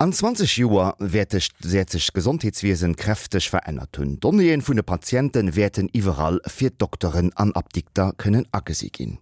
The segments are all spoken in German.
An 20 Joer wertech sich Gesundheitswesen kräftig verändert hun. Donien vun de Patienten werden iwwerall fir Doktoren an Abdikter können agesi gin.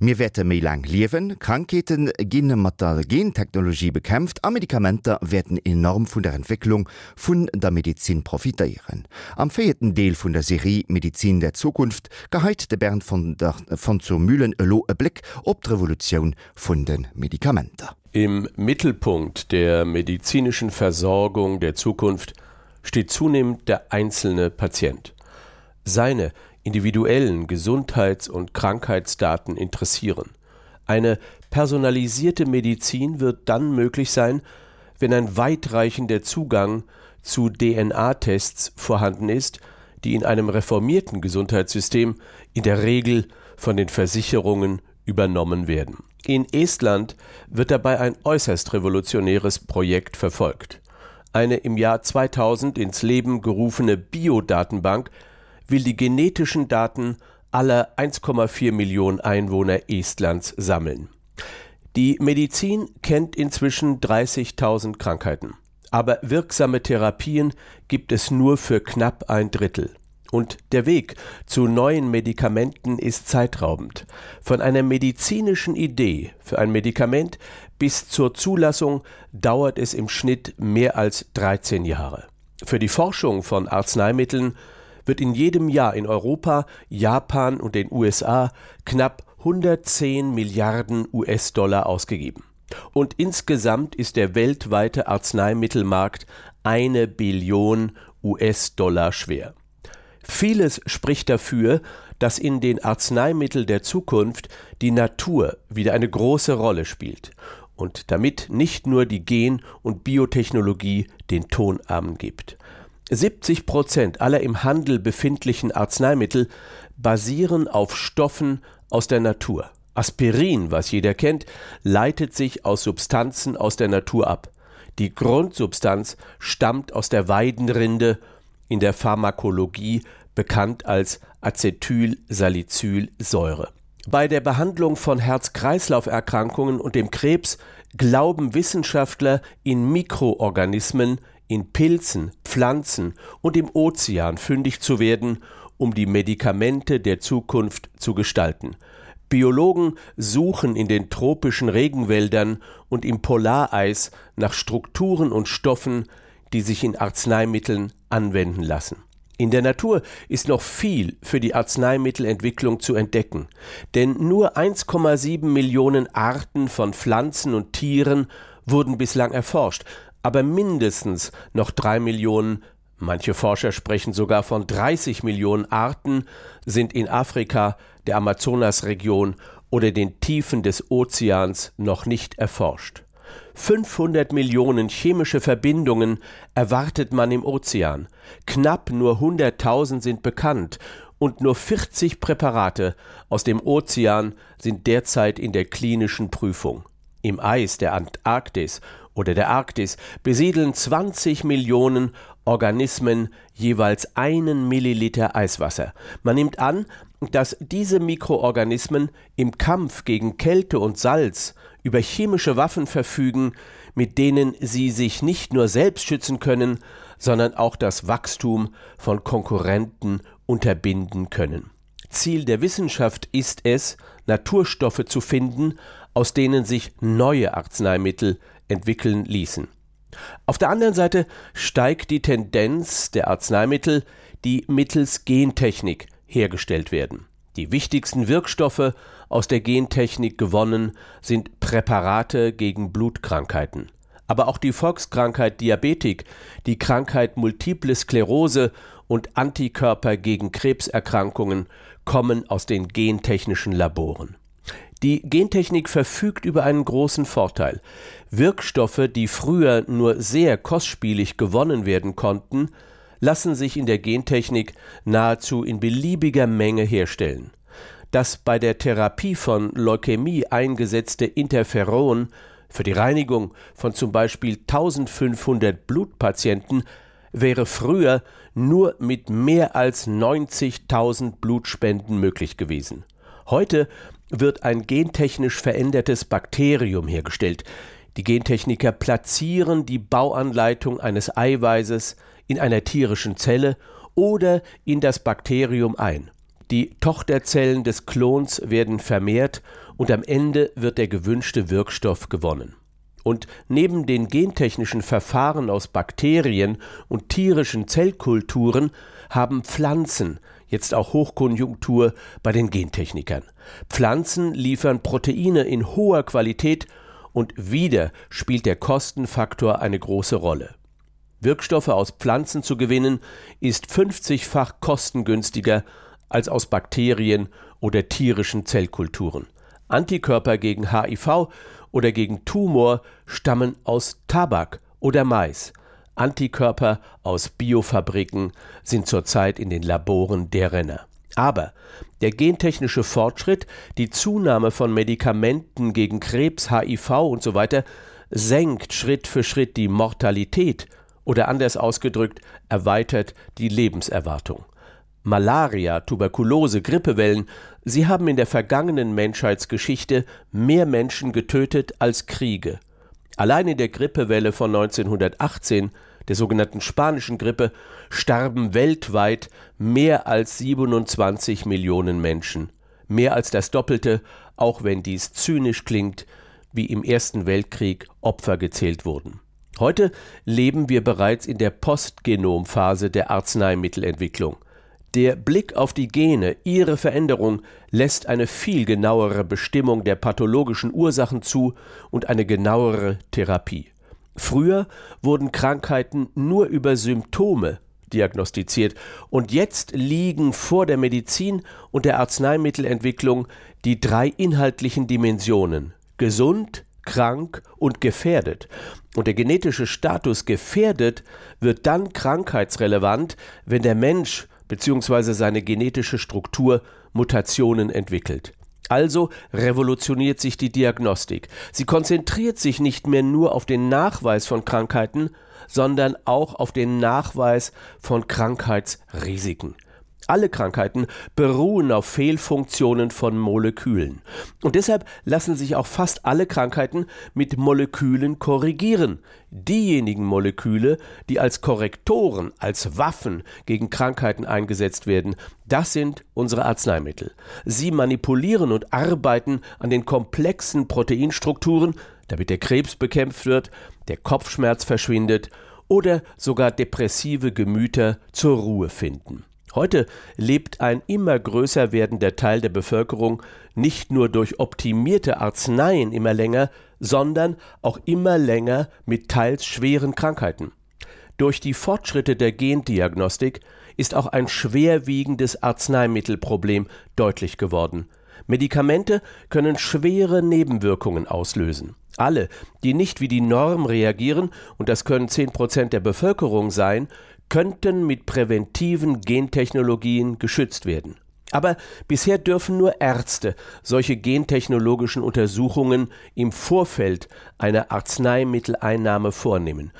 Mir wette méi lang liewen, Krankheiten ginne mat der Gentechnologie bekämpft, a Medikamenter werden enorm vun der Entwicklung vun der Medizin profitieren. Am feierten Deel vun der Serie Medizin der Zukunft geheit de Bern von, der, von zu Mühlen Elo e Blick op d Revolution vun den Medikamenter. Im Mittelpunkt der medizinischen Versorgung der Zukunft steht zunehmend der einzelne Patient. Seine individuellen Gesundheits- und Krankheitsdaten interessieren. Eine personalisierte Medizin wird dann möglich sein, wenn ein weitreichender Zugang zu DNA-Tests vorhanden ist, die in einem reformierten Gesundheitssystem in der Regel von den Versicherungen übernommen werden. In Estland wird dabei ein äußerst revolutionäres Projekt verfolgt. Eine im Jahr 2000 ins Leben gerufene Biodatenbank will die genetischen Daten aller 1,4 Millionen Einwohner Estlands sammeln. Die Medizin kennt inzwischen 30.000 Krankheiten, aber wirksame Therapien gibt es nur für knapp ein Drittel. Und der Weg zu neuen Medikamenten ist zeitraubend. Von einer medizinischen Idee für ein Medikament bis zur Zulassung dauert es im Schnitt mehr als 13 Jahre. Für die Forschung von Arzneimitteln wird in jedem Jahr in Europa, Japan und den USA knapp 110 Milliarden US-Dollar ausgegeben. Und insgesamt ist der weltweite Arzneimittelmarkt eine Billion US-Dollar schwer. Vieles spricht dafür, dass in den Arzneimitteln der Zukunft die Natur wieder eine große Rolle spielt und damit nicht nur die Gen- und Biotechnologie den Ton gibt. 70 Prozent aller im Handel befindlichen Arzneimittel basieren auf Stoffen aus der Natur. Aspirin, was jeder kennt, leitet sich aus Substanzen aus der Natur ab. Die Grundsubstanz stammt aus der Weidenrinde in der Pharmakologie bekannt als Acetylsalicylsäure. Bei der Behandlung von Herz-Kreislauf-Erkrankungen und dem Krebs glauben Wissenschaftler in Mikroorganismen, in Pilzen, Pflanzen und im Ozean fündig zu werden, um die Medikamente der Zukunft zu gestalten. Biologen suchen in den tropischen Regenwäldern und im Polareis nach Strukturen und Stoffen, die sich in Arzneimitteln anwenden lassen. In der Natur ist noch viel für die Arzneimittelentwicklung zu entdecken, denn nur 1,7 Millionen Arten von Pflanzen und Tieren wurden bislang erforscht, aber mindestens noch drei Millionen, manche Forscher sprechen sogar von 30 Millionen Arten, sind in Afrika, der Amazonasregion oder den Tiefen des Ozeans noch nicht erforscht. 500 Millionen chemische Verbindungen erwartet man im Ozean. Knapp nur 100.000 sind bekannt und nur 40 Präparate aus dem Ozean sind derzeit in der klinischen Prüfung. Im Eis der Antarktis oder der Arktis besiedeln 20 Millionen Organismen jeweils einen Milliliter Eiswasser. Man nimmt an, dass diese Mikroorganismen im Kampf gegen Kälte und Salz über chemische Waffen verfügen, mit denen sie sich nicht nur selbst schützen können, sondern auch das Wachstum von Konkurrenten unterbinden können. Ziel der Wissenschaft ist es, Naturstoffe zu finden, aus denen sich neue Arzneimittel entwickeln ließen. Auf der anderen Seite steigt die Tendenz der Arzneimittel, die mittels Gentechnik hergestellt werden. Die wichtigsten Wirkstoffe aus der Gentechnik gewonnen sind Präparate gegen Blutkrankheiten. Aber auch die Volkskrankheit Diabetik, die Krankheit Multiple Sklerose und Antikörper gegen Krebserkrankungen kommen aus den gentechnischen Laboren. Die Gentechnik verfügt über einen großen Vorteil. Wirkstoffe, die früher nur sehr kostspielig gewonnen werden konnten, lassen sich in der Gentechnik nahezu in beliebiger Menge herstellen. Das bei der Therapie von Leukämie eingesetzte Interferon für die Reinigung von zum Beispiel 1500 Blutpatienten wäre früher nur mit mehr als 90.000 Blutspenden möglich gewesen. Heute wird ein gentechnisch verändertes Bakterium hergestellt. Die Gentechniker platzieren die Bauanleitung eines Eiweißes in einer tierischen Zelle oder in das Bakterium ein. Die Tochterzellen des Klons werden vermehrt und am Ende wird der gewünschte Wirkstoff gewonnen. Und neben den gentechnischen Verfahren aus Bakterien und tierischen Zellkulturen haben Pflanzen jetzt auch Hochkonjunktur bei den Gentechnikern. Pflanzen liefern Proteine in hoher Qualität und wieder spielt der Kostenfaktor eine große Rolle. Wirkstoffe aus Pflanzen zu gewinnen, ist 50-fach kostengünstiger als aus Bakterien oder tierischen Zellkulturen. Antikörper gegen HIV oder gegen Tumor stammen aus Tabak oder Mais. Antikörper aus Biofabriken sind zurzeit in den Laboren der Renner. Aber der gentechnische Fortschritt, die Zunahme von Medikamenten gegen Krebs, HIV und so weiter senkt Schritt für Schritt die Mortalität oder anders ausgedrückt erweitert die Lebenserwartung. Malaria, Tuberkulose, Grippewellen, sie haben in der vergangenen Menschheitsgeschichte mehr Menschen getötet als Kriege. Allein in der Grippewelle von 1918, der sogenannten spanischen Grippe, starben weltweit mehr als 27 Millionen Menschen, mehr als das Doppelte, auch wenn dies zynisch klingt, wie im Ersten Weltkrieg Opfer gezählt wurden. Heute leben wir bereits in der Postgenomphase der Arzneimittelentwicklung. Der Blick auf die Gene, ihre Veränderung, lässt eine viel genauere Bestimmung der pathologischen Ursachen zu und eine genauere Therapie. Früher wurden Krankheiten nur über Symptome diagnostiziert, und jetzt liegen vor der Medizin und der Arzneimittelentwicklung die drei inhaltlichen Dimensionen gesund, krank und gefährdet. Und der genetische Status gefährdet wird dann krankheitsrelevant, wenn der Mensch bzw. seine genetische Struktur Mutationen entwickelt. Also revolutioniert sich die Diagnostik. Sie konzentriert sich nicht mehr nur auf den Nachweis von Krankheiten, sondern auch auf den Nachweis von Krankheitsrisiken. Alle Krankheiten beruhen auf Fehlfunktionen von Molekülen. Und deshalb lassen sich auch fast alle Krankheiten mit Molekülen korrigieren. Diejenigen Moleküle, die als Korrektoren, als Waffen gegen Krankheiten eingesetzt werden, das sind unsere Arzneimittel. Sie manipulieren und arbeiten an den komplexen Proteinstrukturen, damit der Krebs bekämpft wird, der Kopfschmerz verschwindet oder sogar depressive Gemüter zur Ruhe finden. Heute lebt ein immer größer werdender Teil der Bevölkerung nicht nur durch optimierte Arzneien immer länger, sondern auch immer länger mit teils schweren Krankheiten. Durch die Fortschritte der Gendiagnostik ist auch ein schwerwiegendes Arzneimittelproblem deutlich geworden. Medikamente können schwere Nebenwirkungen auslösen. Alle, die nicht wie die Norm reagieren, und das können zehn Prozent der Bevölkerung sein, könnten mit präventiven Gentechnologien geschützt werden. Aber bisher dürfen nur Ärzte solche gentechnologischen Untersuchungen im Vorfeld einer Arzneimitteleinnahme vornehmen.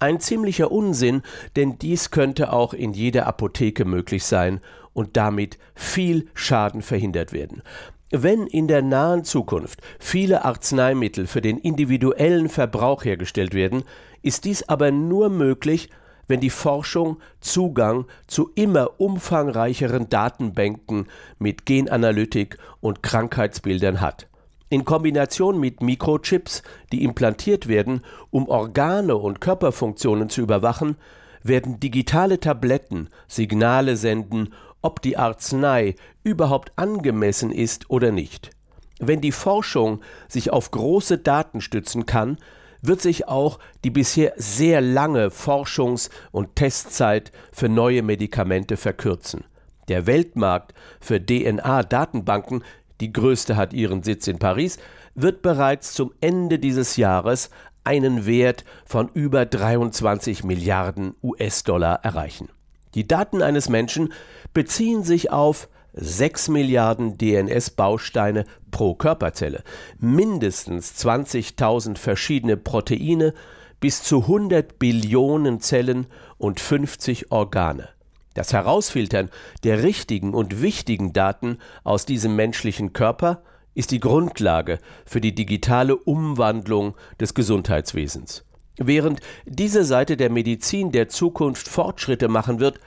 Ein ziemlicher Unsinn, denn dies könnte auch in jeder Apotheke möglich sein und damit viel Schaden verhindert werden. Wenn in der nahen Zukunft viele Arzneimittel für den individuellen Verbrauch hergestellt werden, ist dies aber nur möglich, wenn die Forschung Zugang zu immer umfangreicheren Datenbanken mit Genanalytik und Krankheitsbildern hat. In Kombination mit Mikrochips, die implantiert werden, um Organe und Körperfunktionen zu überwachen, werden digitale Tabletten Signale senden, ob die Arznei überhaupt angemessen ist oder nicht. Wenn die Forschung sich auf große Daten stützen kann, wird sich auch die bisher sehr lange Forschungs- und Testzeit für neue Medikamente verkürzen. Der Weltmarkt für DNA-Datenbanken, die größte hat ihren Sitz in Paris, wird bereits zum Ende dieses Jahres einen Wert von über 23 Milliarden US-Dollar erreichen. Die Daten eines Menschen beziehen sich auf 6 Milliarden DNS-Bausteine pro Körperzelle, mindestens 20.000 verschiedene Proteine, bis zu 100 Billionen Zellen und 50 Organe. Das Herausfiltern der richtigen und wichtigen Daten aus diesem menschlichen Körper, ist die Grundlage für die digitale Umwandlung des Gesundheitswesens. Während diese Seite der Medizin der Zukunft Fortschritte machen wird,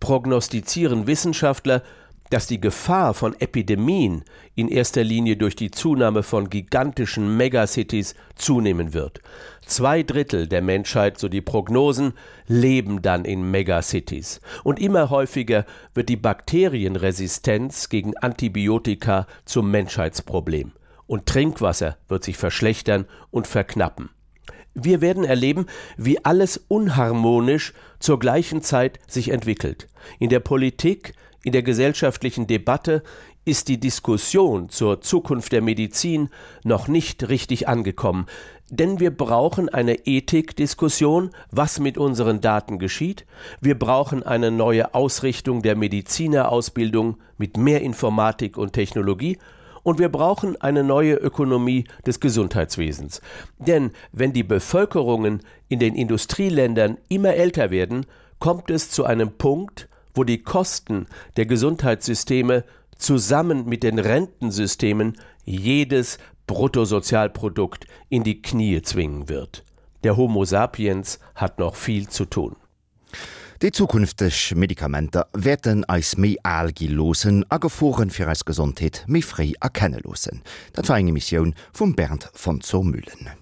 prognostizieren Wissenschaftler, dass die Gefahr von Epidemien in erster Linie durch die Zunahme von gigantischen Megacities zunehmen wird. Zwei Drittel der Menschheit, so die Prognosen, leben dann in Megacities. Und immer häufiger wird die Bakterienresistenz gegen Antibiotika zum Menschheitsproblem. Und Trinkwasser wird sich verschlechtern und verknappen. Wir werden erleben, wie alles unharmonisch zur gleichen Zeit sich entwickelt. In der Politik, in der gesellschaftlichen Debatte ist die Diskussion zur Zukunft der Medizin noch nicht richtig angekommen, denn wir brauchen eine Ethikdiskussion, was mit unseren Daten geschieht, wir brauchen eine neue Ausrichtung der Medizinerausbildung mit mehr Informatik und Technologie, und wir brauchen eine neue Ökonomie des Gesundheitswesens. Denn wenn die Bevölkerungen in den Industrieländern immer älter werden, kommt es zu einem Punkt, wo die Kosten der Gesundheitssysteme zusammen mit den Rentensystemen jedes Bruttosozialprodukt in die Knie zwingen wird. Der Homo sapiens hat noch viel zu tun. Die zukünftig Medikamenter werden als méi algilosen a Geforen fir als Gesundheit méi frei erkennelosen. Dat war enge Mission vum Bernd von Zomühlen.